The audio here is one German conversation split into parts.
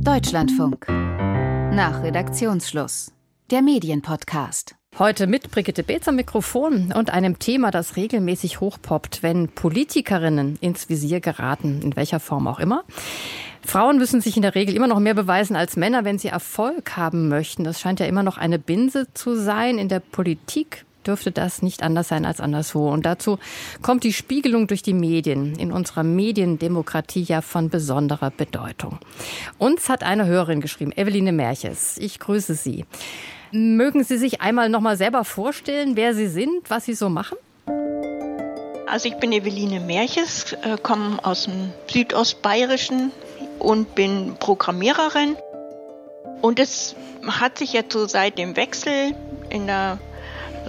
Deutschlandfunk. Nach Redaktionsschluss. Der Medienpodcast. Heute mit Brigitte Beetz am Mikrofon und einem Thema, das regelmäßig hochpoppt, wenn Politikerinnen ins Visier geraten, in welcher Form auch immer. Frauen müssen sich in der Regel immer noch mehr beweisen als Männer, wenn sie Erfolg haben möchten. Das scheint ja immer noch eine Binse zu sein. In der Politik dürfte das nicht anders sein als anderswo. Und dazu kommt die Spiegelung durch die Medien in unserer Mediendemokratie ja von besonderer Bedeutung. Uns hat eine Hörerin geschrieben, Eveline Merches. Ich grüße Sie. Mögen Sie sich einmal noch mal selber vorstellen, wer Sie sind, was Sie so machen? Also ich bin Eveline Merches, äh, komme aus dem Südostbayerischen und bin Programmiererin. Und es hat sich jetzt so seit dem Wechsel in der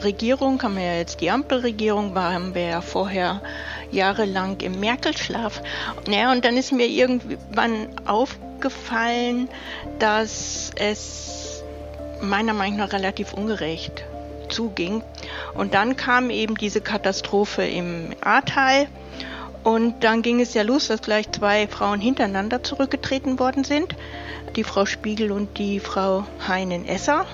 Regierung, haben wir ja jetzt die Ampelregierung, waren wir ja vorher jahrelang im Merkel-Schlaf. Naja, und dann ist mir irgendwann aufgefallen, dass es meiner Meinung nach relativ ungerecht zuging. Und dann kam eben diese Katastrophe im Ahrtal. Und dann ging es ja los, dass gleich zwei Frauen hintereinander zurückgetreten worden sind. Die Frau Spiegel und die Frau Heinen-Esser.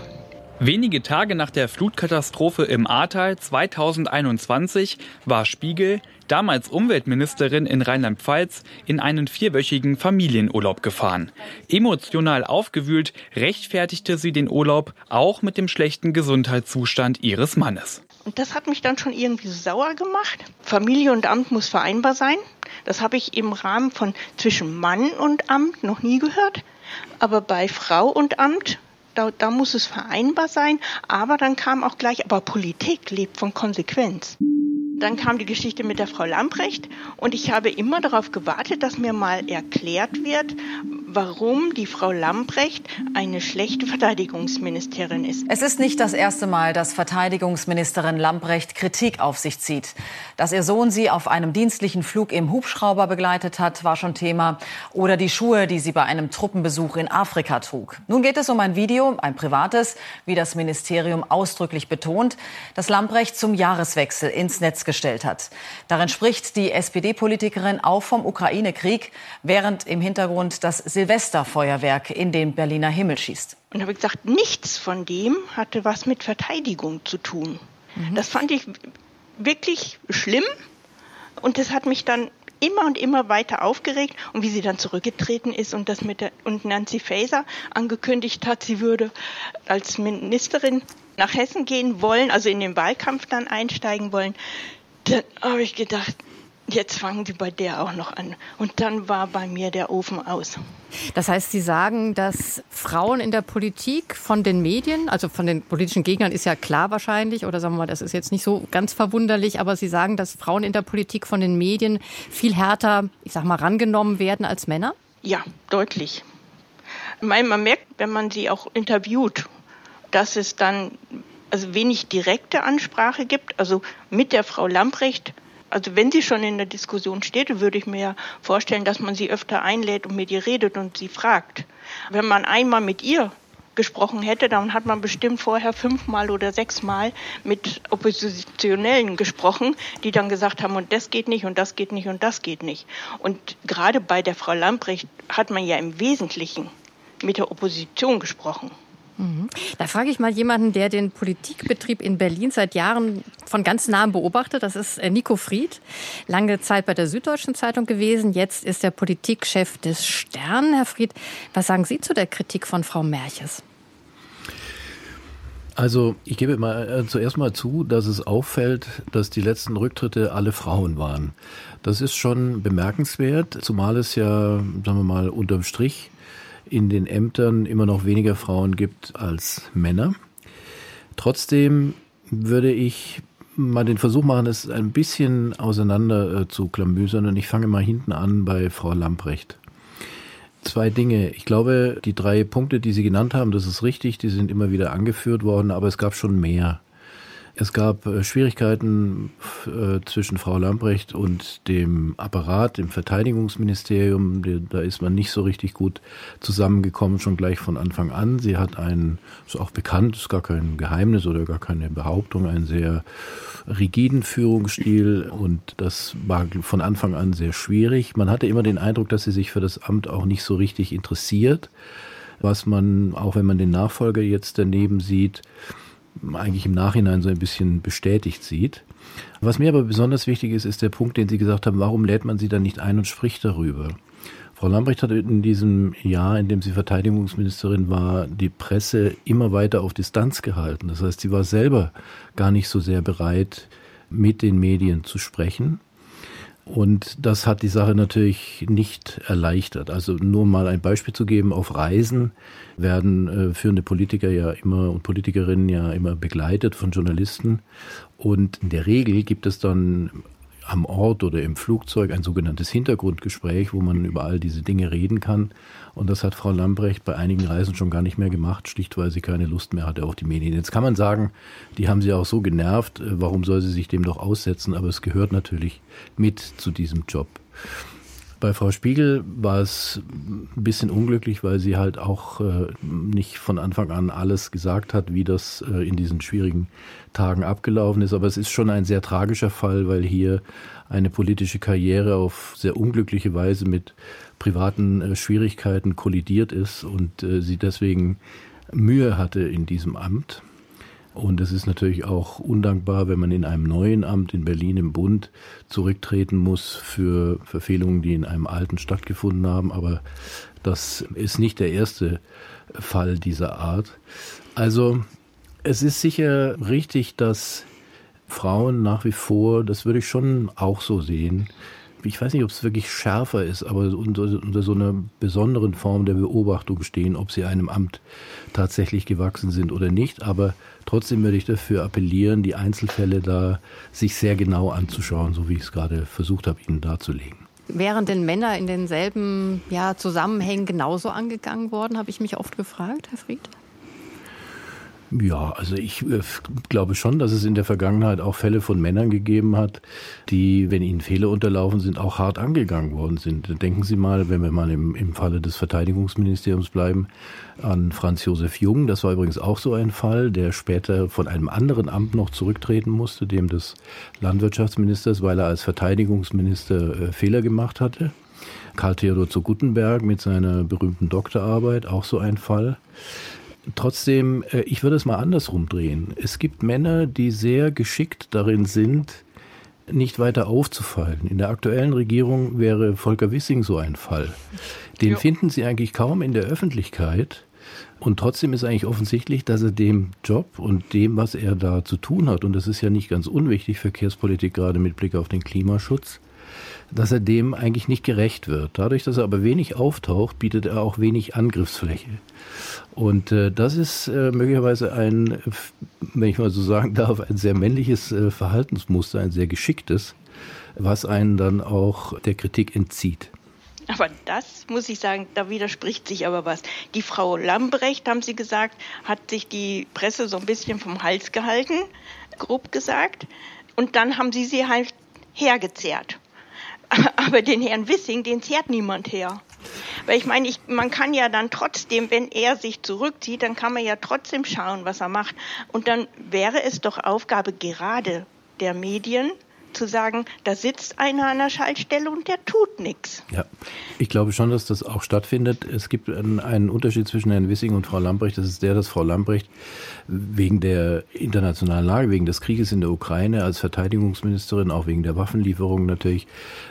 Wenige Tage nach der Flutkatastrophe im Ahrtal 2021 war Spiegel, damals Umweltministerin in Rheinland-Pfalz, in einen vierwöchigen Familienurlaub gefahren. Emotional aufgewühlt rechtfertigte sie den Urlaub auch mit dem schlechten Gesundheitszustand ihres Mannes. Und das hat mich dann schon irgendwie sauer gemacht. Familie und Amt muss vereinbar sein. Das habe ich im Rahmen von zwischen Mann und Amt noch nie gehört. Aber bei Frau und Amt da, da muss es vereinbar sein. Aber dann kam auch gleich, aber Politik lebt von Konsequenz. Dann kam die Geschichte mit der Frau Lamprecht und ich habe immer darauf gewartet, dass mir mal erklärt wird, warum die Frau Lamprecht eine schlechte Verteidigungsministerin ist. Es ist nicht das erste Mal, dass Verteidigungsministerin Lamprecht Kritik auf sich zieht. Dass ihr Sohn sie auf einem dienstlichen Flug im Hubschrauber begleitet hat, war schon Thema. Oder die Schuhe, die sie bei einem Truppenbesuch in Afrika trug. Nun geht es um ein Video, ein privates, wie das Ministerium ausdrücklich betont, das Lamprecht zum Jahreswechsel ins Netz gestellt hat. Darin spricht die SPD-Politikerin auch vom Ukraine-Krieg, während im Hintergrund das Silvesterfeuerwerk in den Berliner Himmel schießt. Und habe gesagt, nichts von dem hatte was mit Verteidigung zu tun. Mhm. Das fand ich wirklich schlimm und das hat mich dann immer und immer weiter aufgeregt und wie sie dann zurückgetreten ist und das mit der und Nancy Faeser angekündigt hat, sie würde als Ministerin nach Hessen gehen wollen, also in den Wahlkampf dann einsteigen wollen, dann habe ich gedacht, jetzt fangen sie bei der auch noch an. Und dann war bei mir der Ofen aus. Das heißt, Sie sagen, dass Frauen in der Politik von den Medien, also von den politischen Gegnern ist ja klar wahrscheinlich, oder sagen wir mal, das ist jetzt nicht so ganz verwunderlich, aber Sie sagen, dass Frauen in der Politik von den Medien viel härter, ich sag mal, rangenommen werden als Männer? Ja, deutlich. Man merkt, wenn man sie auch interviewt, dass es dann also wenig direkte Ansprache gibt. Also mit der Frau Lamprecht also wenn sie schon in der Diskussion steht, würde ich mir vorstellen, dass man sie öfter einlädt und mit ihr redet und sie fragt. Wenn man einmal mit ihr gesprochen hätte, dann hat man bestimmt vorher fünfmal oder sechsmal mit Oppositionellen gesprochen, die dann gesagt haben, und das geht nicht und das geht nicht und das geht nicht. Und gerade bei der Frau Lamprecht hat man ja im Wesentlichen mit der Opposition gesprochen. Mhm. Da frage ich mal jemanden, der den Politikbetrieb in Berlin seit Jahren von ganz nahem beobachtet. Das ist äh, Nico Fried, lange Zeit bei der Süddeutschen Zeitung gewesen. Jetzt ist er Politikchef des Stern. Herr Fried, was sagen Sie zu der Kritik von Frau Merches? Also ich gebe mal äh, zuerst mal zu, dass es auffällt, dass die letzten Rücktritte alle Frauen waren. Das ist schon bemerkenswert, zumal es ja, sagen wir mal, unterm Strich in den Ämtern immer noch weniger Frauen gibt als Männer. Trotzdem würde ich mal den Versuch machen, es ein bisschen auseinander äh, zu klamüsern und ich fange mal hinten an bei Frau Lamprecht. Zwei Dinge. Ich glaube, die drei Punkte, die Sie genannt haben, das ist richtig, die sind immer wieder angeführt worden, aber es gab schon mehr. Es gab äh, Schwierigkeiten äh, zwischen Frau Lambrecht und dem Apparat, dem Verteidigungsministerium. Da ist man nicht so richtig gut zusammengekommen, schon gleich von Anfang an. Sie hat einen, ist auch bekannt, ist gar kein Geheimnis oder gar keine Behauptung, einen sehr rigiden Führungsstil und das war von Anfang an sehr schwierig. Man hatte immer den Eindruck, dass sie sich für das Amt auch nicht so richtig interessiert, was man, auch wenn man den Nachfolger jetzt daneben sieht, eigentlich im Nachhinein so ein bisschen bestätigt sieht. Was mir aber besonders wichtig ist, ist der Punkt, den Sie gesagt haben, warum lädt man sie dann nicht ein und spricht darüber? Frau Lambrecht hat in diesem Jahr, in dem sie Verteidigungsministerin war, die Presse immer weiter auf Distanz gehalten. Das heißt, sie war selber gar nicht so sehr bereit, mit den Medien zu sprechen. Und das hat die Sache natürlich nicht erleichtert. Also nur mal ein Beispiel zu geben, auf Reisen werden äh, führende Politiker ja immer und Politikerinnen ja immer begleitet von Journalisten. Und in der Regel gibt es dann am Ort oder im Flugzeug ein sogenanntes Hintergrundgespräch, wo man über all diese Dinge reden kann. Und das hat Frau Lambrecht bei einigen Reisen schon gar nicht mehr gemacht, schlicht weil sie keine Lust mehr hatte auf die Medien. Jetzt kann man sagen, die haben sie auch so genervt, äh, warum soll sie sich dem doch aussetzen? Aber es gehört natürlich mit zu diesem Job. Bei Frau Spiegel war es ein bisschen unglücklich, weil sie halt auch äh, nicht von Anfang an alles gesagt hat, wie das äh, in diesen schwierigen Tagen abgelaufen ist. Aber es ist schon ein sehr tragischer Fall, weil hier eine politische Karriere auf sehr unglückliche Weise mit privaten äh, Schwierigkeiten kollidiert ist und äh, sie deswegen Mühe hatte in diesem Amt. Und es ist natürlich auch undankbar, wenn man in einem neuen Amt in Berlin im Bund zurücktreten muss für Verfehlungen, die in einem alten stattgefunden haben. Aber das ist nicht der erste Fall dieser Art. Also es ist sicher richtig, dass Frauen nach wie vor, das würde ich schon auch so sehen, ich weiß nicht, ob es wirklich schärfer ist, aber unter, unter, so einer besonderen Form der Beobachtung stehen, ob sie einem Amt tatsächlich gewachsen sind oder nicht. Aber trotzdem würde ich dafür appellieren, die Einzelfälle da sich sehr genau anzuschauen, so wie ich es gerade versucht habe, Ihnen darzulegen. Wären denn Männer in denselben ja, Zusammenhängen genauso angegangen worden, habe ich mich oft gefragt, Herr Fried? Ja, also ich äh, glaube schon, dass es in der Vergangenheit auch Fälle von Männern gegeben hat, die, wenn ihnen Fehler unterlaufen sind, auch hart angegangen worden sind. Denken Sie mal, wenn wir mal im, im Falle des Verteidigungsministeriums bleiben, an Franz Josef Jung. Das war übrigens auch so ein Fall, der später von einem anderen Amt noch zurücktreten musste, dem des Landwirtschaftsministers, weil er als Verteidigungsminister äh, Fehler gemacht hatte. Karl Theodor zu Guttenberg mit seiner berühmten Doktorarbeit, auch so ein Fall. Trotzdem, äh, ich würde es mal andersrum drehen. Es gibt Männer, die sehr geschickt darin sind, nicht weiter aufzufallen. In der aktuellen Regierung wäre Volker Wissing so ein Fall. Den ja. finden Sie eigentlich kaum in der Öffentlichkeit. Und trotzdem ist eigentlich offensichtlich, dass er dem Job und dem, was er da zu tun hat, und das ist ja nicht ganz unwichtig, Verkehrspolitik gerade mit Blick auf den Klimaschutz, dass er dem eigentlich nicht gerecht wird. Dadurch, dass er aber wenig auftaucht, bietet er auch wenig Angriffsfläche. Und äh, das ist äh, möglicherweise ein, wenn ich mal so sagen darf, ein sehr männliches äh, Verhaltensmuster, ein sehr geschicktes, was einen dann auch der Kritik entzieht. Aber das muss ich sagen, da widerspricht sich aber was. Die Frau Lambrecht, haben Sie gesagt, hat sich die Presse so ein bisschen vom Hals gehalten, grob gesagt. Und dann haben sie sie halt hergezerrt. Aber den Herrn Wissing, den zehrt niemand her. Weil ich meine, ich, man kann ja dann trotzdem, wenn er sich zurückzieht, dann kann man ja trotzdem schauen, was er macht. Und dann wäre es doch Aufgabe gerade der Medien, zu sagen, da sitzt einer an der Schaltstelle und der tut nichts. Ja, ich glaube schon, dass das auch stattfindet. Es gibt einen Unterschied zwischen Herrn Wissing und Frau Lambrecht. Das ist der, dass Frau Lambrecht wegen der internationalen Lage, wegen des Krieges in der Ukraine als Verteidigungsministerin, auch wegen der Waffenlieferungen natürlich,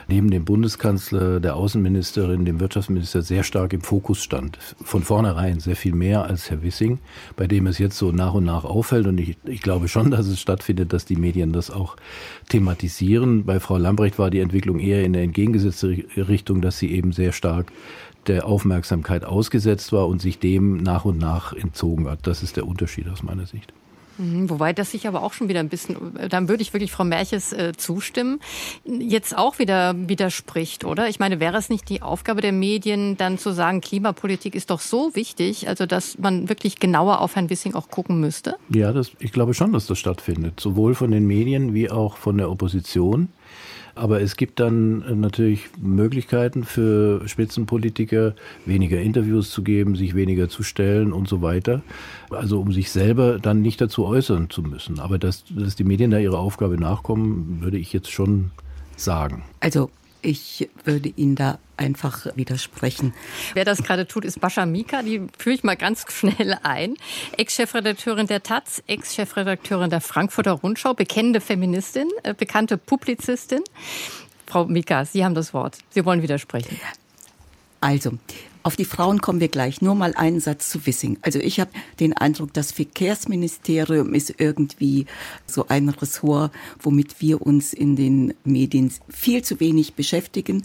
neben dem Bundeskanzler, der Außenministerin, dem Wirtschaftsminister sehr stark im Fokus stand. Von vornherein sehr viel mehr als Herr Wissing, bei dem es jetzt so nach und nach auffällt. Und ich, ich glaube schon, dass es stattfindet, dass die Medien das auch thematisieren. Bei Frau Lambrecht war die Entwicklung eher in der entgegengesetzte Richtung, dass sie eben sehr stark der Aufmerksamkeit ausgesetzt war und sich dem nach und nach entzogen hat. Das ist der Unterschied aus meiner Sicht. Mhm, wobei das sich aber auch schon wieder ein bisschen, dann würde ich wirklich Frau Merches äh, zustimmen, jetzt auch wieder widerspricht, oder? Ich meine, wäre es nicht die Aufgabe der Medien, dann zu sagen, Klimapolitik ist doch so wichtig, also dass man wirklich genauer auf Herrn Wissing auch gucken müsste? Ja, das, ich glaube schon, dass das stattfindet, sowohl von den Medien wie auch von der Opposition. Aber es gibt dann äh, natürlich Möglichkeiten für Spitzenpolitiker, weniger Interviews zu geben, sich weniger zu stellen und so weiter. Also um sich selber dann nicht dazu äußern zu müssen. Aber dass, dass die Medien da ihrer Aufgabe nachkommen, würde ich jetzt schon sagen. Also ich würde Ihnen da einfach widersprechen. Wer das gerade tut, ist Bascha Mika. Die führe ich mal ganz schnell ein. Ex-Chefredakteurin der Taz, Ex-Chefredakteurin der Frankfurter Rundschau, bekennende Feministin, äh, bekannte Publizistin. Frau Mika, Sie haben das Wort. Sie wollen widersprechen. Also, auf die Frauen kommen wir gleich. Nur mal einen Satz zu Wissing. Also ich habe den Eindruck, das Verkehrsministerium ist irgendwie so ein Ressort, womit wir uns in den Medien viel zu wenig beschäftigen.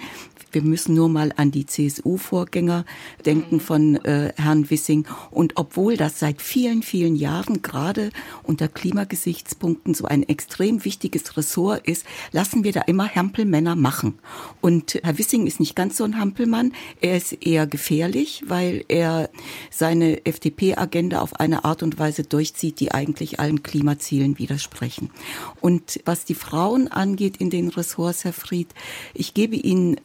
Wir müssen nur mal an die CSU-Vorgänger denken von äh, Herrn Wissing. Und obwohl das seit vielen, vielen Jahren gerade unter Klimagesichtspunkten so ein extrem wichtiges Ressort ist, lassen wir da immer Hampelmänner machen. Und Herr Wissing ist nicht ganz so ein Hampelmann. Er ist eher gefährlich, weil er seine FDP-Agenda auf eine Art und Weise durchzieht, die eigentlich allen Klimazielen widersprechen. Und was die Frauen angeht in den Ressorts, Herr Fried, ich gebe Ihnen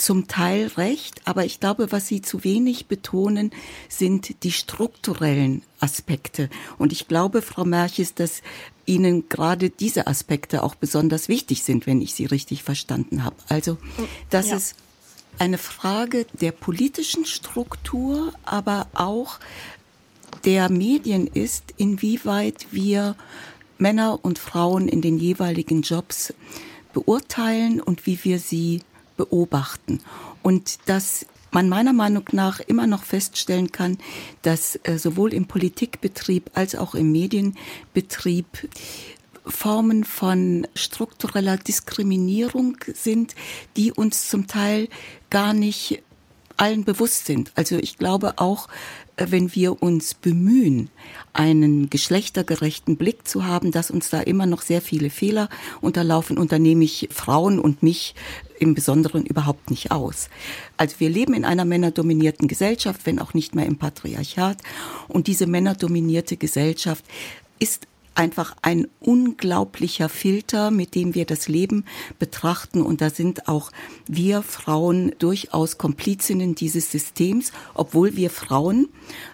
zum Teil recht, aber ich glaube, was Sie zu wenig betonen, sind die strukturellen Aspekte. Und ich glaube, Frau Merches, dass Ihnen gerade diese Aspekte auch besonders wichtig sind, wenn ich Sie richtig verstanden habe. Also, das ja. ist eine Frage der politischen Struktur, aber auch der Medien ist, inwieweit wir Männer und Frauen in den jeweiligen Jobs beurteilen und wie wir sie beobachten. Und dass man meiner Meinung nach immer noch feststellen kann, dass äh, sowohl im Politikbetrieb als auch im Medienbetrieb Formen von struktureller Diskriminierung sind, die uns zum Teil gar nicht allen bewusst sind. Also ich glaube auch, äh, wenn wir uns bemühen, einen geschlechtergerechten Blick zu haben, dass uns da immer noch sehr viele Fehler unterlaufen, unternehme ich Frauen und mich im Besonderen überhaupt nicht aus. Also wir leben in einer männerdominierten Gesellschaft, wenn auch nicht mehr im Patriarchat. Und diese männerdominierte Gesellschaft ist einfach ein unglaublicher Filter, mit dem wir das Leben betrachten. Und da sind auch wir Frauen durchaus Komplizinnen dieses Systems, obwohl wir Frauen,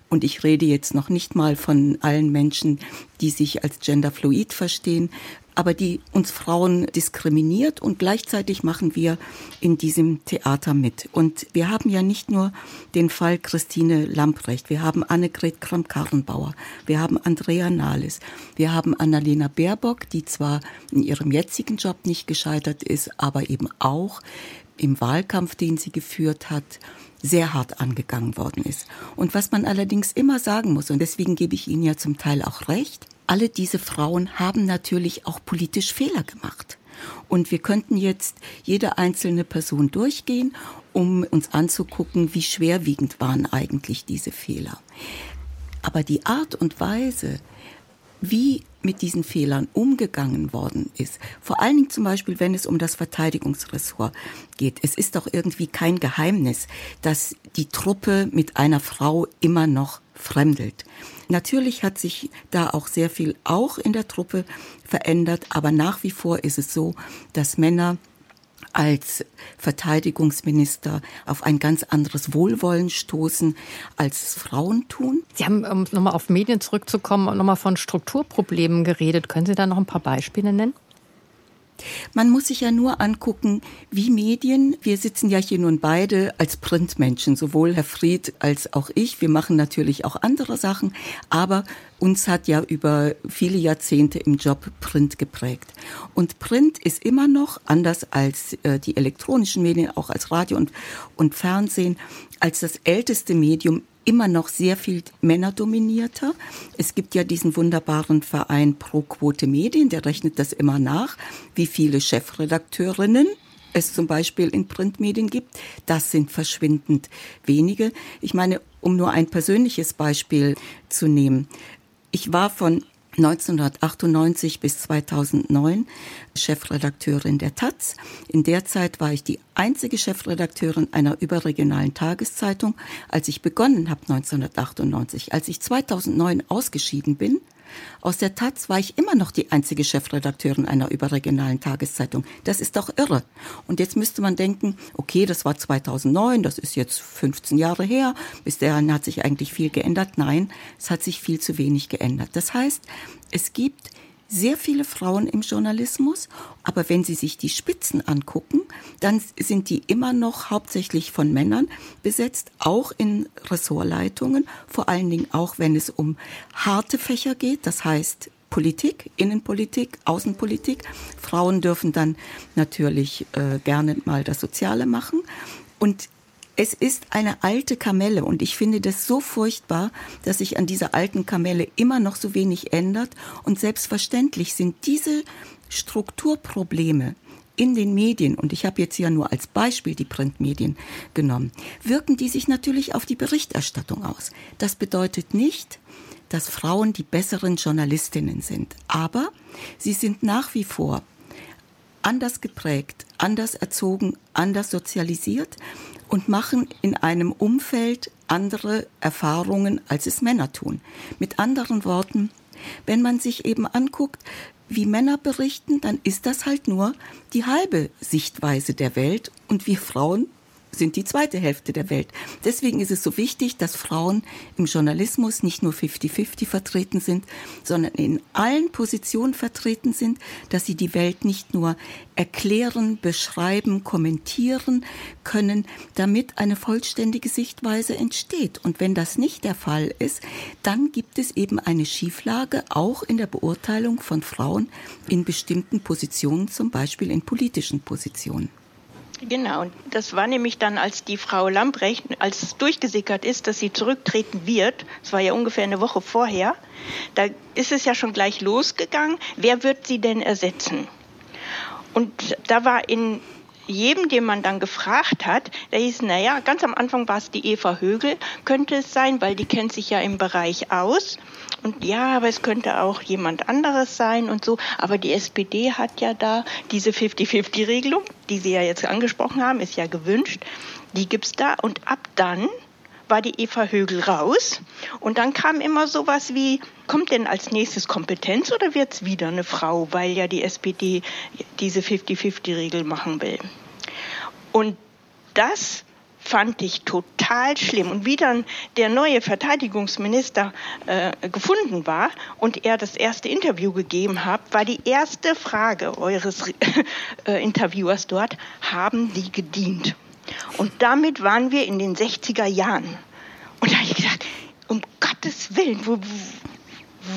und ich rede jetzt noch nicht mal von allen Menschen, die sich als genderfluid verstehen, aber die uns Frauen diskriminiert und gleichzeitig machen wir in diesem Theater mit. Und wir haben ja nicht nur den Fall Christine Lamprecht, wir haben Annegret Kramp-Karrenbauer, wir haben Andrea Nahles, wir haben Annalena Baerbock, die zwar in ihrem jetzigen Job nicht gescheitert ist, aber eben auch im Wahlkampf, den sie geführt hat, sehr hart angegangen worden ist. Und was man allerdings immer sagen muss, und deswegen gebe ich Ihnen ja zum Teil auch recht, alle diese Frauen haben natürlich auch politisch Fehler gemacht. Und wir könnten jetzt jede einzelne Person durchgehen, um uns anzugucken, wie schwerwiegend waren eigentlich diese Fehler. Aber die Art und Weise, wie mit diesen Fehlern umgegangen worden ist. Vor allen Dingen zum Beispiel, wenn es um das Verteidigungsressort geht. Es ist doch irgendwie kein Geheimnis, dass die Truppe mit einer Frau immer noch fremdelt. Natürlich hat sich da auch sehr viel auch in der Truppe verändert, aber nach wie vor ist es so, dass Männer als Verteidigungsminister auf ein ganz anderes Wohlwollen stoßen, als Frauen tun. Sie haben, um nochmal auf Medien zurückzukommen, nochmal von Strukturproblemen geredet. Können Sie da noch ein paar Beispiele nennen? Man muss sich ja nur angucken, wie Medien, wir sitzen ja hier nun beide als Printmenschen, sowohl Herr Fried als auch ich. Wir machen natürlich auch andere Sachen, aber uns hat ja über viele Jahrzehnte im Job Print geprägt. Und Print ist immer noch, anders als äh, die elektronischen Medien, auch als Radio und, und Fernsehen, als das älteste Medium immer noch sehr viel männerdominierter. Es gibt ja diesen wunderbaren Verein Pro Quote Medien, der rechnet das immer nach, wie viele Chefredakteurinnen es zum Beispiel in Printmedien gibt. Das sind verschwindend wenige. Ich meine, um nur ein persönliches Beispiel zu nehmen. Ich war von 1998 bis 2009 Chefredakteurin der Taz. In der Zeit war ich die einzige Chefredakteurin einer überregionalen Tageszeitung. Als ich begonnen habe 1998, als ich 2009 ausgeschieden bin, aus der Taz war ich immer noch die einzige Chefredakteurin einer überregionalen Tageszeitung. Das ist doch irre. Und jetzt müsste man denken, okay, das war 2009, das ist jetzt 15 Jahre her, bis dahin hat sich eigentlich viel geändert. Nein, es hat sich viel zu wenig geändert. Das heißt, es gibt sehr viele Frauen im Journalismus, aber wenn Sie sich die Spitzen angucken, dann sind die immer noch hauptsächlich von Männern besetzt, auch in Ressortleitungen, vor allen Dingen auch, wenn es um harte Fächer geht, das heißt Politik, Innenpolitik, Außenpolitik. Frauen dürfen dann natürlich äh, gerne mal das Soziale machen. Und es ist eine alte Kamelle und ich finde das so furchtbar, dass sich an dieser alten Kamelle immer noch so wenig ändert. Und selbstverständlich sind diese Strukturprobleme in den Medien, und ich habe jetzt ja nur als Beispiel die Printmedien genommen, wirken die sich natürlich auf die Berichterstattung aus. Das bedeutet nicht, dass Frauen die besseren Journalistinnen sind, aber sie sind nach wie vor anders geprägt, anders erzogen, anders sozialisiert und machen in einem Umfeld andere Erfahrungen, als es Männer tun. Mit anderen Worten, wenn man sich eben anguckt, wie Männer berichten, dann ist das halt nur die halbe Sichtweise der Welt und wir Frauen sind die zweite Hälfte der Welt. Deswegen ist es so wichtig, dass Frauen im Journalismus nicht nur 50-50 vertreten sind, sondern in allen Positionen vertreten sind, dass sie die Welt nicht nur erklären, beschreiben, kommentieren können, damit eine vollständige Sichtweise entsteht. Und wenn das nicht der Fall ist, dann gibt es eben eine Schieflage auch in der Beurteilung von Frauen in bestimmten Positionen, zum Beispiel in politischen Positionen. Genau, das war nämlich dann, als die Frau Lambrecht, als es durchgesickert ist, dass sie zurücktreten wird, das war ja ungefähr eine Woche vorher, da ist es ja schon gleich losgegangen, wer wird sie denn ersetzen? Und da war in jedem, den man dann gefragt hat, der hieß, naja, ganz am Anfang war es die Eva Högel, könnte es sein, weil die kennt sich ja im Bereich aus. Und ja, aber es könnte auch jemand anderes sein und so. Aber die SPD hat ja da diese 50-50-Regelung, die Sie ja jetzt angesprochen haben, ist ja gewünscht. Die gibt's da. Und ab dann war die Eva Högel raus. Und dann kam immer sowas wie, kommt denn als nächstes Kompetenz oder wird's wieder eine Frau, weil ja die SPD diese 50-50-Regel machen will. Und das fand ich total schlimm. Und wie dann der neue Verteidigungsminister äh, gefunden war und er das erste Interview gegeben hat, war die erste Frage eures äh, Interviewers dort, haben die gedient? Und damit waren wir in den 60er Jahren. Und da habe ich gedacht, um Gottes Willen, wo,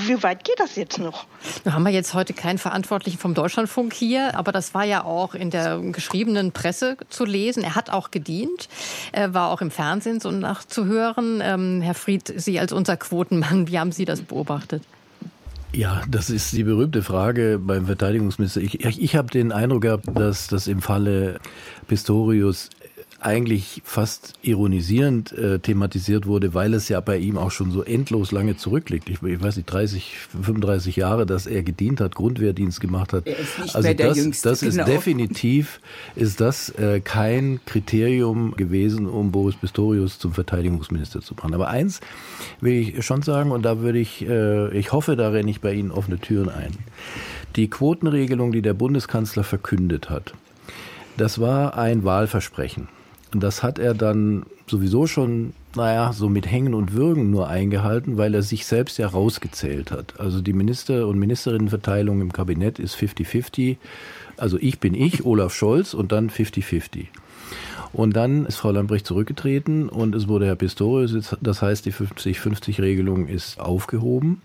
wie weit geht das jetzt noch? Wir haben wir jetzt heute keinen Verantwortlichen vom Deutschlandfunk hier, aber das war ja auch in der geschriebenen Presse zu lesen. Er hat auch gedient, er war auch im Fernsehen so nachzuhören. Ähm, Herr Fried, Sie als unser Quotenmann, wie haben Sie das beobachtet? Ja, das ist die berühmte Frage beim Verteidigungsminister. Ich, ich, ich habe den Eindruck gehabt, dass das im Falle Pistorius eigentlich fast ironisierend äh, thematisiert wurde, weil es ja bei ihm auch schon so endlos lange zurückliegt. Ich, ich weiß nicht, 30, 35 Jahre, dass er gedient hat, Grundwehrdienst gemacht hat. Er ist nicht also mehr der das, Jüngste, das ist genau. definitiv ist das äh, kein Kriterium gewesen, um Boris Pistorius zum Verteidigungsminister zu machen. Aber eins will ich schon sagen, und da würde ich, äh, ich hoffe, da renne ich bei Ihnen offene Türen ein. Die Quotenregelung, die der Bundeskanzler verkündet hat, das war ein Wahlversprechen. Und das hat er dann sowieso schon, naja, so mit Hängen und Würgen nur eingehalten, weil er sich selbst ja rausgezählt hat. Also die Minister- und Ministerinnenverteilung im Kabinett ist 50-50. Also ich bin ich, Olaf Scholz und dann 50-50. Und dann ist Frau Lambrecht zurückgetreten und es wurde Herr Pistorius. Das heißt, die 50-50-Regelung ist aufgehoben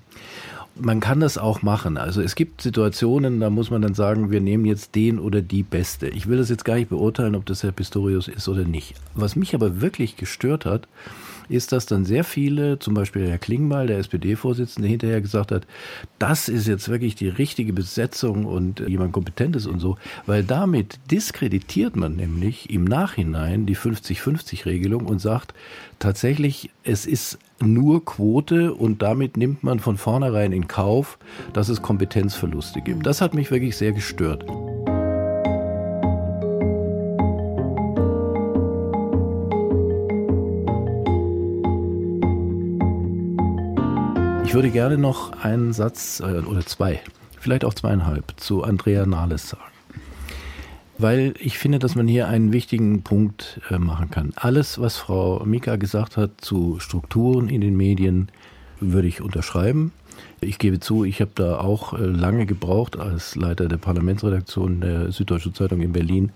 man kann das auch machen. Also es gibt Situationen, da muss man dann sagen, wir nehmen jetzt den oder die Beste. Ich will das jetzt gar nicht beurteilen, ob das Herr Pistorius ist oder nicht. Was mich aber wirklich gestört hat, ist, dass dann sehr viele, zum Beispiel Herr Klingbeil, der SPD-Vorsitzende, hinterher gesagt hat, das ist jetzt wirklich die richtige Besetzung und jemand Kompetentes und so, weil damit diskreditiert man nämlich im Nachhinein die 50-50-Regelung und sagt, tatsächlich, es ist nur Quote und damit nimmt man von vornherein in Kauf, dass es Kompetenzverluste gibt. Das hat mich wirklich sehr gestört. Ich würde gerne noch einen Satz äh, oder zwei, vielleicht auch zweieinhalb, zu Andrea Nahles sagen. Weil ich finde, dass man hier einen wichtigen Punkt äh, machen kann. Alles, was Frau Mika gesagt hat zu Strukturen in den Medien, würde ich unterschreiben. Ich gebe zu, ich habe da auch äh, lange gebraucht als Leiter der Parlamentsredaktion der Süddeutschen Zeitung in Berlin,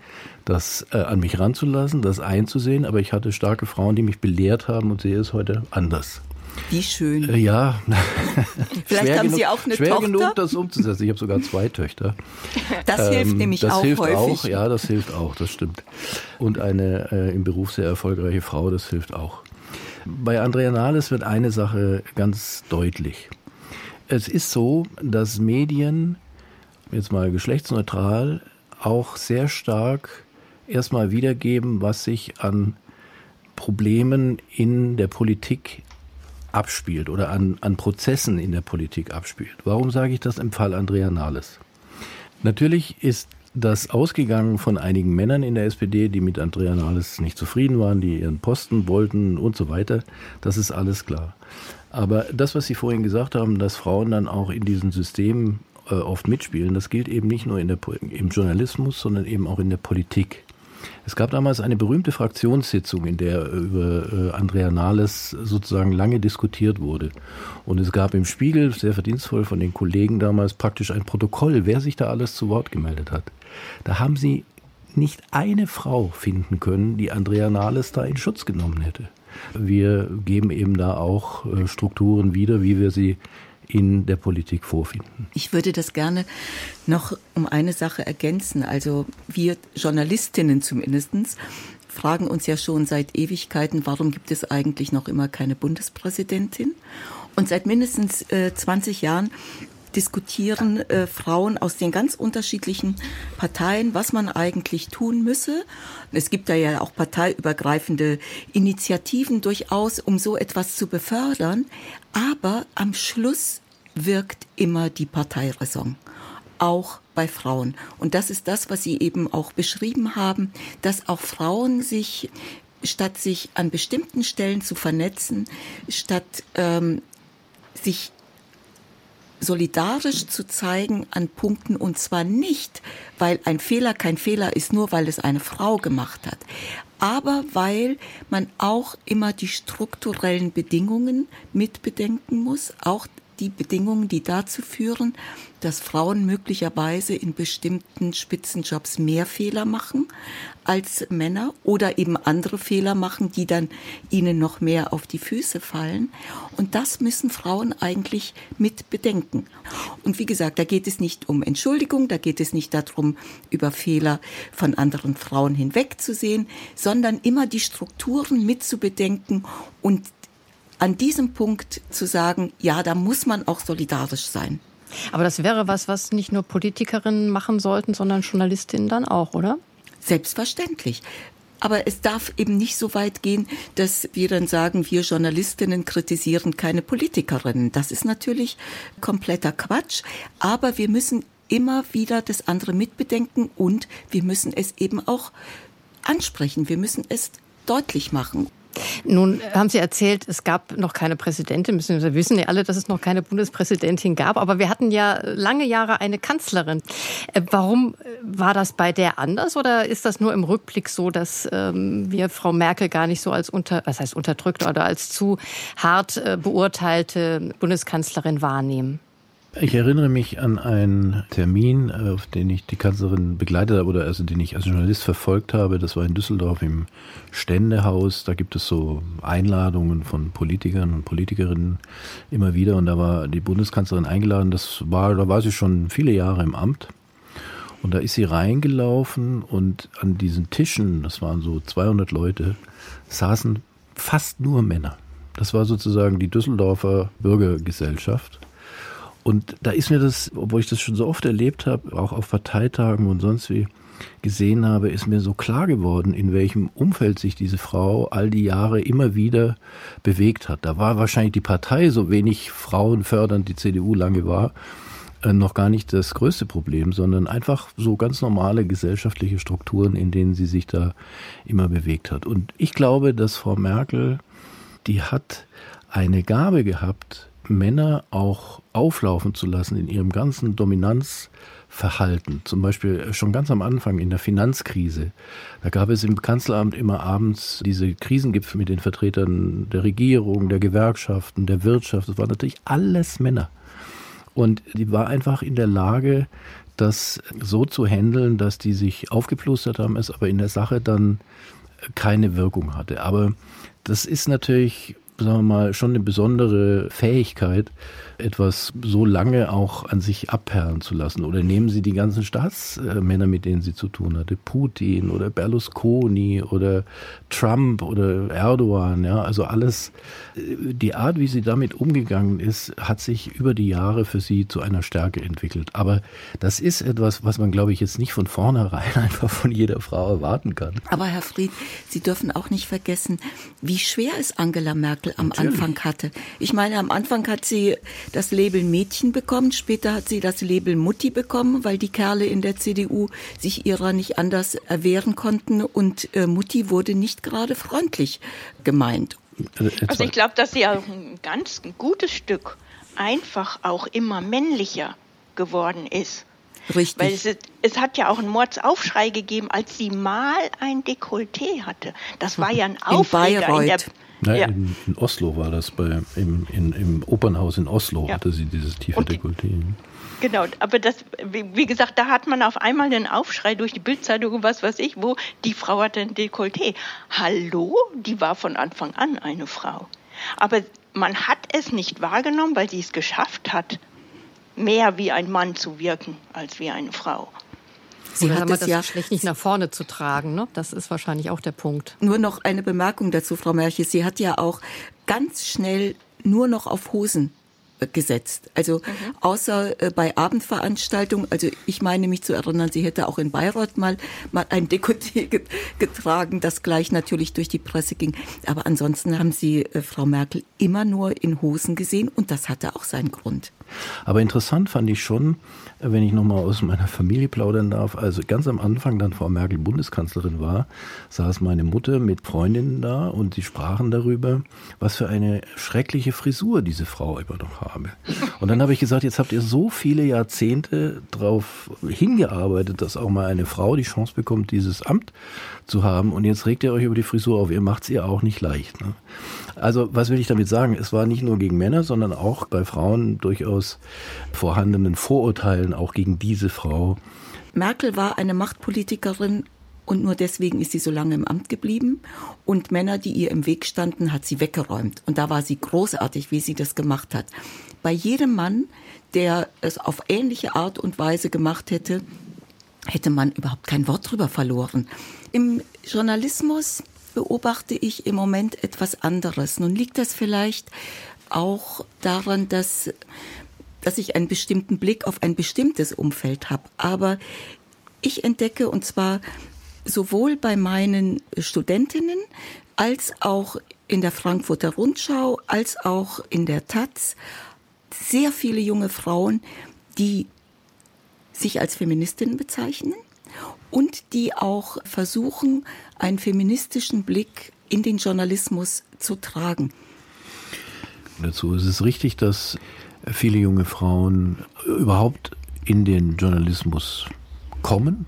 das an mich ranzulassen, das einzusehen. Aber ich hatte starke Frauen, die mich belehrt haben und sehe es heute anders. Wie schön. Äh, ja. Vielleicht schwer haben genug, Sie auch eine schwer Tochter? genug, das umzusetzen. Ich habe sogar zwei Töchter. Das ähm, hilft nämlich das auch hilft häufig. Auch, ja, das hilft auch, das stimmt. Und eine äh, im Beruf sehr erfolgreiche Frau, das hilft auch. Bei Andrea Nahles wird eine Sache ganz deutlich. Es ist so, dass Medien, jetzt mal geschlechtsneutral, auch sehr stark erstmal wiedergeben, was sich an Problemen in der Politik abspielt oder an, an Prozessen in der Politik abspielt. Warum sage ich das im Fall Andrea Nahles? Natürlich ist das ausgegangen von einigen Männern in der SPD, die mit Andrea Nahles nicht zufrieden waren, die ihren Posten wollten und so weiter. Das ist alles klar. Aber das, was Sie vorhin gesagt haben, dass Frauen dann auch in diesen Systemen äh, oft mitspielen, das gilt eben nicht nur in der, im Journalismus, sondern eben auch in der Politik. Es gab damals eine berühmte Fraktionssitzung, in der über äh, Andrea Nahles sozusagen lange diskutiert wurde. Und es gab im Spiegel, sehr verdienstvoll von den Kollegen damals, praktisch ein Protokoll, wer sich da alles zu Wort gemeldet hat. Da haben sie nicht eine Frau finden können, die Andrea Nahles da in Schutz genommen hätte. Wir geben eben da auch äh, Strukturen wieder, wie wir sie in der Politik vorfinden. Ich würde das gerne noch um eine Sache ergänzen. Also wir Journalistinnen zumindestens fragen uns ja schon seit Ewigkeiten, warum gibt es eigentlich noch immer keine Bundespräsidentin? Und seit mindestens äh, 20 Jahren diskutieren äh, Frauen aus den ganz unterschiedlichen Parteien, was man eigentlich tun müsse. Es gibt da ja auch parteiübergreifende Initiativen durchaus, um so etwas zu befördern. Aber am Schluss wirkt immer die Parteiräson auch bei Frauen. Und das ist das, was Sie eben auch beschrieben haben, dass auch Frauen sich, statt sich an bestimmten Stellen zu vernetzen, statt ähm, sich solidarisch zu zeigen an Punkten und zwar nicht, weil ein Fehler kein Fehler ist, nur weil es eine Frau gemacht hat, aber weil man auch immer die strukturellen Bedingungen mitbedenken muss, auch die Bedingungen, die dazu führen, dass Frauen möglicherweise in bestimmten Spitzenjobs mehr Fehler machen als Männer oder eben andere Fehler machen, die dann ihnen noch mehr auf die Füße fallen. Und das müssen Frauen eigentlich mit bedenken. Und wie gesagt, da geht es nicht um Entschuldigung, da geht es nicht darum, über Fehler von anderen Frauen hinwegzusehen, sondern immer die Strukturen mit zu bedenken und an diesem Punkt zu sagen, ja, da muss man auch solidarisch sein. Aber das wäre was, was nicht nur Politikerinnen machen sollten, sondern Journalistinnen dann auch, oder? Selbstverständlich. Aber es darf eben nicht so weit gehen, dass wir dann sagen, wir Journalistinnen kritisieren keine Politikerinnen. Das ist natürlich kompletter Quatsch. Aber wir müssen immer wieder das andere mitbedenken und wir müssen es eben auch ansprechen. Wir müssen es deutlich machen. Nun haben Sie erzählt, es gab noch keine Präsidentin. Wir wissen ja alle, dass es noch keine Bundespräsidentin gab. Aber wir hatten ja lange Jahre eine Kanzlerin. Äh, warum war das bei der anders? Oder ist das nur im Rückblick so, dass ähm, wir Frau Merkel gar nicht so als unter, was heißt unterdrückt oder als zu hart äh, beurteilte Bundeskanzlerin wahrnehmen? Ich erinnere mich an einen Termin, äh, auf den ich die Kanzlerin begleitet habe oder also den ich als Journalist verfolgt habe. Das war in Düsseldorf im Ständehaus. Da gibt es so Einladungen von Politikern und Politikerinnen immer wieder und da war die Bundeskanzlerin eingeladen. Das war, da war sie schon viele Jahre im Amt. Und da ist sie reingelaufen und an diesen Tischen, das waren so 200 Leute, saßen fast nur Männer. Das war sozusagen die Düsseldorfer Bürgergesellschaft. Und da ist mir das, obwohl ich das schon so oft erlebt habe, auch auf Parteitagen und sonst wie gesehen habe, ist mir so klar geworden, in welchem Umfeld sich diese Frau all die Jahre immer wieder bewegt hat. Da war wahrscheinlich die Partei so wenig frauenfördernd, die CDU lange war, äh, noch gar nicht das größte Problem, sondern einfach so ganz normale gesellschaftliche Strukturen, in denen sie sich da immer bewegt hat. Und ich glaube, dass Frau Merkel, die hat eine Gabe gehabt, Männer auch auflaufen zu lassen in ihrem ganzen Dominanzverhalten. Zum Beispiel schon ganz am Anfang in der Finanzkrise. Da gab es im Kanzleramt immer abends diese Krisengipfel mit den Vertretern der Regierung, der Gewerkschaften, der Wirtschaft. Das waren natürlich alles Männer. Und die war einfach in der Lage, das so zu handeln, dass die sich aufgeplustert haben, es aber in der Sache dann keine Wirkung hatte. Aber das ist natürlich sagen wir mal, schon eine besondere Fähigkeit, etwas so lange auch an sich abperlen zu lassen. Oder nehmen Sie die ganzen Staatsmänner, mit denen sie zu tun hatte, Putin oder Berlusconi oder Trump oder Erdogan, ja, also alles, die Art, wie sie damit umgegangen ist, hat sich über die Jahre für sie zu einer Stärke entwickelt. Aber das ist etwas, was man, glaube ich, jetzt nicht von vornherein einfach von jeder Frau erwarten kann. Aber Herr Fried, Sie dürfen auch nicht vergessen, wie schwer es Angela Merkel am Natürlich. Anfang hatte. Ich meine, am Anfang hat sie das Label Mädchen bekommen, später hat sie das Label Mutti bekommen, weil die Kerle in der CDU sich ihrer nicht anders erwehren konnten und äh, Mutti wurde nicht gerade freundlich gemeint. Also, also ich glaube, dass sie auch ein ganz ein gutes Stück einfach auch immer männlicher geworden ist. Richtig. Weil es, es, hat ja auch einen Mordsaufschrei gegeben, als sie mal ein Dekolleté hatte. Das war ja ein Aufreger in, in der Nein, ja. in, in, Oslo war das, bei, im, in, im Opernhaus in Oslo ja. hatte sie dieses tiefe Und, Dekolleté. Genau, aber das, wie gesagt, da hat man auf einmal den Aufschrei durch die Bildzeitung und was weiß ich, wo die Frau hatte ein Dekolleté. Hallo, die war von Anfang an eine Frau. Aber man hat es nicht wahrgenommen, weil sie es geschafft hat, mehr wie ein Mann zu wirken als wie eine Frau. Sie Oder hat es das ja schlecht nicht nach vorne zu tragen. Ne? Das ist wahrscheinlich auch der Punkt. Nur noch eine Bemerkung dazu, Frau Merche. Sie hat ja auch ganz schnell nur noch auf Hosen gesetzt. Also mhm. außer äh, bei Abendveranstaltungen, also ich meine mich zu erinnern, sie hätte auch in Bayreuth mal, mal ein Dekolleté getragen, das gleich natürlich durch die Presse ging. Aber ansonsten haben sie äh, Frau Merkel immer nur in Hosen gesehen und das hatte auch seinen Grund. Aber interessant fand ich schon, wenn ich nochmal aus meiner Familie plaudern darf, also ganz am Anfang dann Frau Merkel Bundeskanzlerin war, saß meine Mutter mit Freundinnen da und sie sprachen darüber, was für eine schreckliche Frisur diese Frau immer noch habe. Und dann habe ich gesagt, jetzt habt ihr so viele Jahrzehnte darauf hingearbeitet, dass auch mal eine Frau die Chance bekommt, dieses Amt zu haben und jetzt regt ihr euch über die Frisur auf. Ihr macht es ihr auch nicht leicht. Ne? Also was will ich damit sagen? Es war nicht nur gegen Männer, sondern auch bei Frauen durchaus vorhandenen Vorurteilen auch gegen diese Frau. Merkel war eine Machtpolitikerin und nur deswegen ist sie so lange im Amt geblieben. Und Männer, die ihr im Weg standen, hat sie weggeräumt. Und da war sie großartig, wie sie das gemacht hat. Bei jedem Mann, der es auf ähnliche Art und Weise gemacht hätte, hätte man überhaupt kein Wort drüber verloren. Im Journalismus beobachte ich im Moment etwas anderes. Nun liegt das vielleicht auch daran, dass, dass ich einen bestimmten Blick auf ein bestimmtes Umfeld habe. Aber ich entdecke, und zwar sowohl bei meinen Studentinnen als auch in der Frankfurter Rundschau, als auch in der Taz, sehr viele junge Frauen, die sich als Feministinnen bezeichnen und die auch versuchen, einen feministischen Blick in den Journalismus zu tragen. Dazu ist es richtig, dass viele junge Frauen überhaupt in den Journalismus kommen.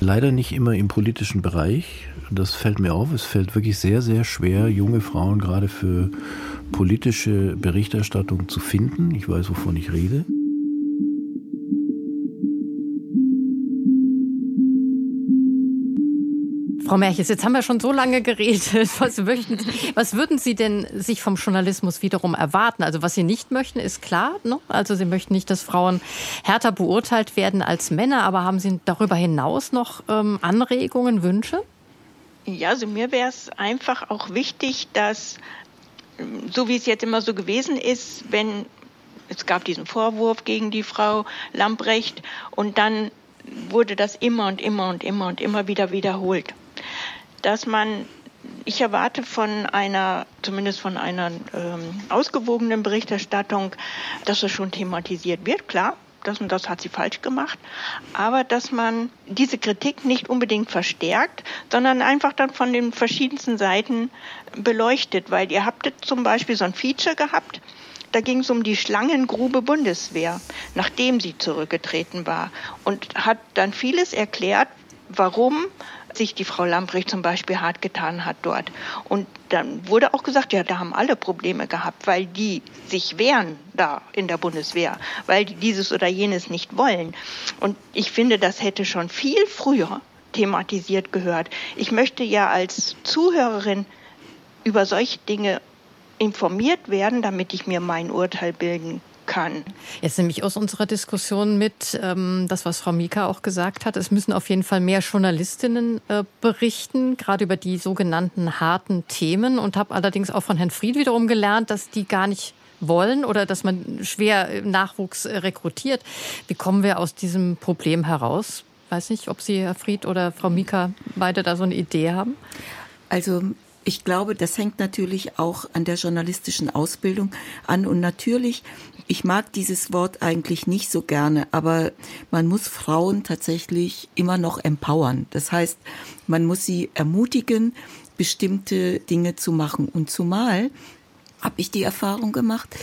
Leider nicht immer im politischen Bereich. Das fällt mir auf. Es fällt wirklich sehr, sehr schwer, junge Frauen gerade für politische Berichterstattung zu finden. Ich weiß, wovon ich rede. Frau Merches, jetzt haben wir schon so lange geredet. Was, möchten, was würden Sie denn sich vom Journalismus wiederum erwarten? Also was Sie nicht möchten, ist klar. Ne? Also Sie möchten nicht, dass Frauen härter beurteilt werden als Männer. Aber haben Sie darüber hinaus noch ähm, Anregungen, Wünsche? Ja, also mir wäre es einfach auch wichtig, dass, so wie es jetzt immer so gewesen ist, wenn es gab diesen Vorwurf gegen die Frau Lamprecht und dann wurde das immer und immer und immer und immer wieder wiederholt, dass man ich erwarte von einer, zumindest von einer ähm, ausgewogenen Berichterstattung, dass es schon thematisiert wird, klar. Das und das hat sie falsch gemacht. Aber dass man diese Kritik nicht unbedingt verstärkt, sondern einfach dann von den verschiedensten Seiten beleuchtet. Weil ihr habt zum Beispiel so ein Feature gehabt, da ging es um die Schlangengrube Bundeswehr, nachdem sie zurückgetreten war. Und hat dann vieles erklärt, warum sich die Frau Lamprecht zum Beispiel hart getan hat dort. Und dann wurde auch gesagt, ja, da haben alle Probleme gehabt, weil die sich wehren da in der Bundeswehr, weil die dieses oder jenes nicht wollen. Und ich finde, das hätte schon viel früher thematisiert gehört. Ich möchte ja als Zuhörerin über solche Dinge informiert werden, damit ich mir mein Urteil bilden kann. Jetzt nehme ich aus unserer Diskussion mit, ähm, das, was Frau Mika auch gesagt hat, es müssen auf jeden Fall mehr Journalistinnen äh, berichten, gerade über die sogenannten harten Themen und habe allerdings auch von Herrn Fried wiederum gelernt, dass die gar nicht wollen oder dass man schwer Nachwuchs äh, rekrutiert. Wie kommen wir aus diesem Problem heraus? Weiß nicht, ob Sie, Herr Fried oder Frau Mika, beide da so eine Idee haben. Also ich glaube, das hängt natürlich auch an der journalistischen Ausbildung an. Und natürlich, ich mag dieses Wort eigentlich nicht so gerne, aber man muss Frauen tatsächlich immer noch empowern. Das heißt, man muss sie ermutigen, bestimmte Dinge zu machen. Und zumal habe ich die Erfahrung gemacht,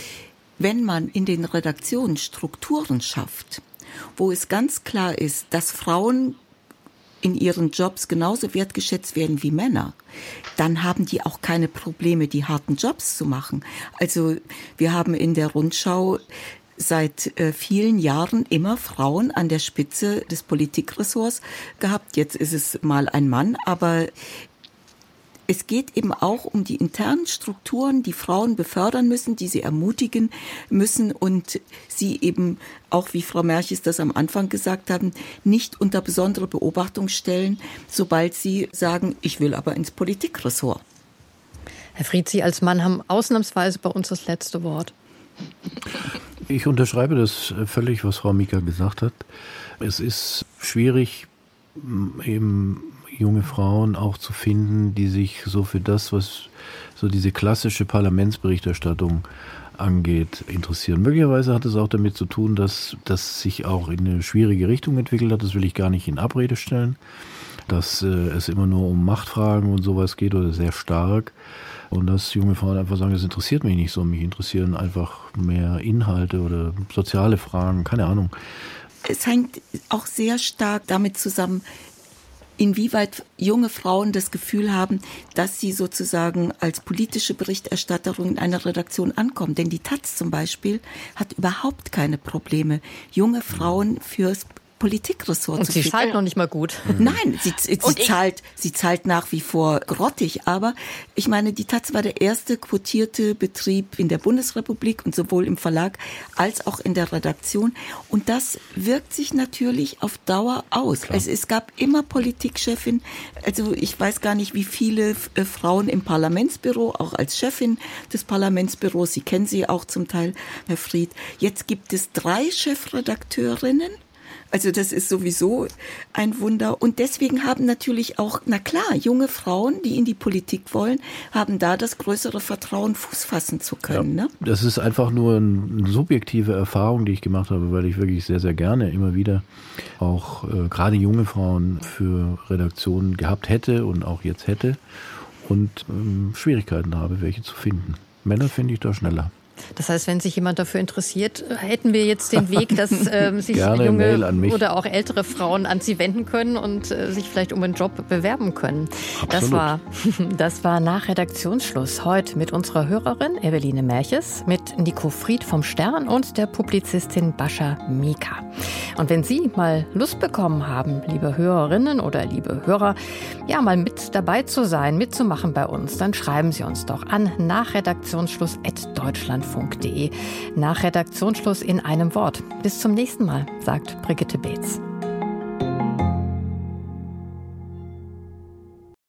wenn man in den Redaktionen Strukturen schafft, wo es ganz klar ist, dass Frauen in ihren Jobs genauso wertgeschätzt werden wie Männer, dann haben die auch keine Probleme, die harten Jobs zu machen. Also wir haben in der Rundschau seit äh, vielen Jahren immer Frauen an der Spitze des Politikressorts gehabt. Jetzt ist es mal ein Mann, aber es geht eben auch um die internen Strukturen, die Frauen befördern müssen, die sie ermutigen müssen und sie eben auch, wie Frau Merches das am Anfang gesagt haben, nicht unter besondere Beobachtung stellen, sobald sie sagen, ich will aber ins Politikressort. Herr Fried, Sie als Mann haben ausnahmsweise bei uns das letzte Wort. Ich unterschreibe das völlig, was Frau Mika gesagt hat. Es ist schwierig, eben junge Frauen auch zu finden, die sich so für das, was so diese klassische Parlamentsberichterstattung angeht, interessieren. Möglicherweise hat es auch damit zu tun, dass das sich auch in eine schwierige Richtung entwickelt hat. Das will ich gar nicht in Abrede stellen, dass äh, es immer nur um Machtfragen und sowas geht oder sehr stark. Und dass junge Frauen einfach sagen, das interessiert mich nicht so, mich interessieren einfach mehr Inhalte oder soziale Fragen, keine Ahnung. Es hängt auch sehr stark damit zusammen, inwieweit junge Frauen das Gefühl haben, dass sie sozusagen als politische Berichterstatterin in einer Redaktion ankommen. Denn die Taz zum Beispiel hat überhaupt keine Probleme, junge Frauen fürs Politikressort und zu sie zahlt noch nicht mal gut. Nein, sie, sie zahlt, sie zahlt nach wie vor grottig. Aber ich meine, die Taz war der erste quotierte Betrieb in der Bundesrepublik und sowohl im Verlag als auch in der Redaktion. Und das wirkt sich natürlich auf Dauer aus. Also es gab immer Politikchefin. Also ich weiß gar nicht, wie viele äh, Frauen im Parlamentsbüro, auch als Chefin des Parlamentsbüros. Sie kennen sie auch zum Teil, Herr Fried. Jetzt gibt es drei Chefredakteurinnen also das ist sowieso ein Wunder. Und deswegen haben natürlich auch, na klar, junge Frauen, die in die Politik wollen, haben da das größere Vertrauen, Fuß fassen zu können. Ja, ne? Das ist einfach nur eine subjektive Erfahrung, die ich gemacht habe, weil ich wirklich sehr, sehr gerne immer wieder auch äh, gerade junge Frauen für Redaktionen gehabt hätte und auch jetzt hätte und ähm, Schwierigkeiten habe, welche zu finden. Männer finde ich da schneller. Das heißt, wenn sich jemand dafür interessiert, hätten wir jetzt den Weg, dass ähm, sich junge oder auch ältere Frauen an Sie wenden können und äh, sich vielleicht um einen Job bewerben können. Absolut. Das war, das war nach Redaktionsschluss heute mit unserer Hörerin Eveline Merches, mit Nico Fried vom Stern und der Publizistin Bascha Mika. Und wenn Sie mal Lust bekommen haben, liebe Hörerinnen oder liebe Hörer, ja, mal mit dabei zu sein, mitzumachen bei uns, dann schreiben Sie uns doch an nachredaktionsschluss.deutschland.de. Nach Redaktionsschluss in einem Wort. Bis zum nächsten Mal, sagt Brigitte Beetz.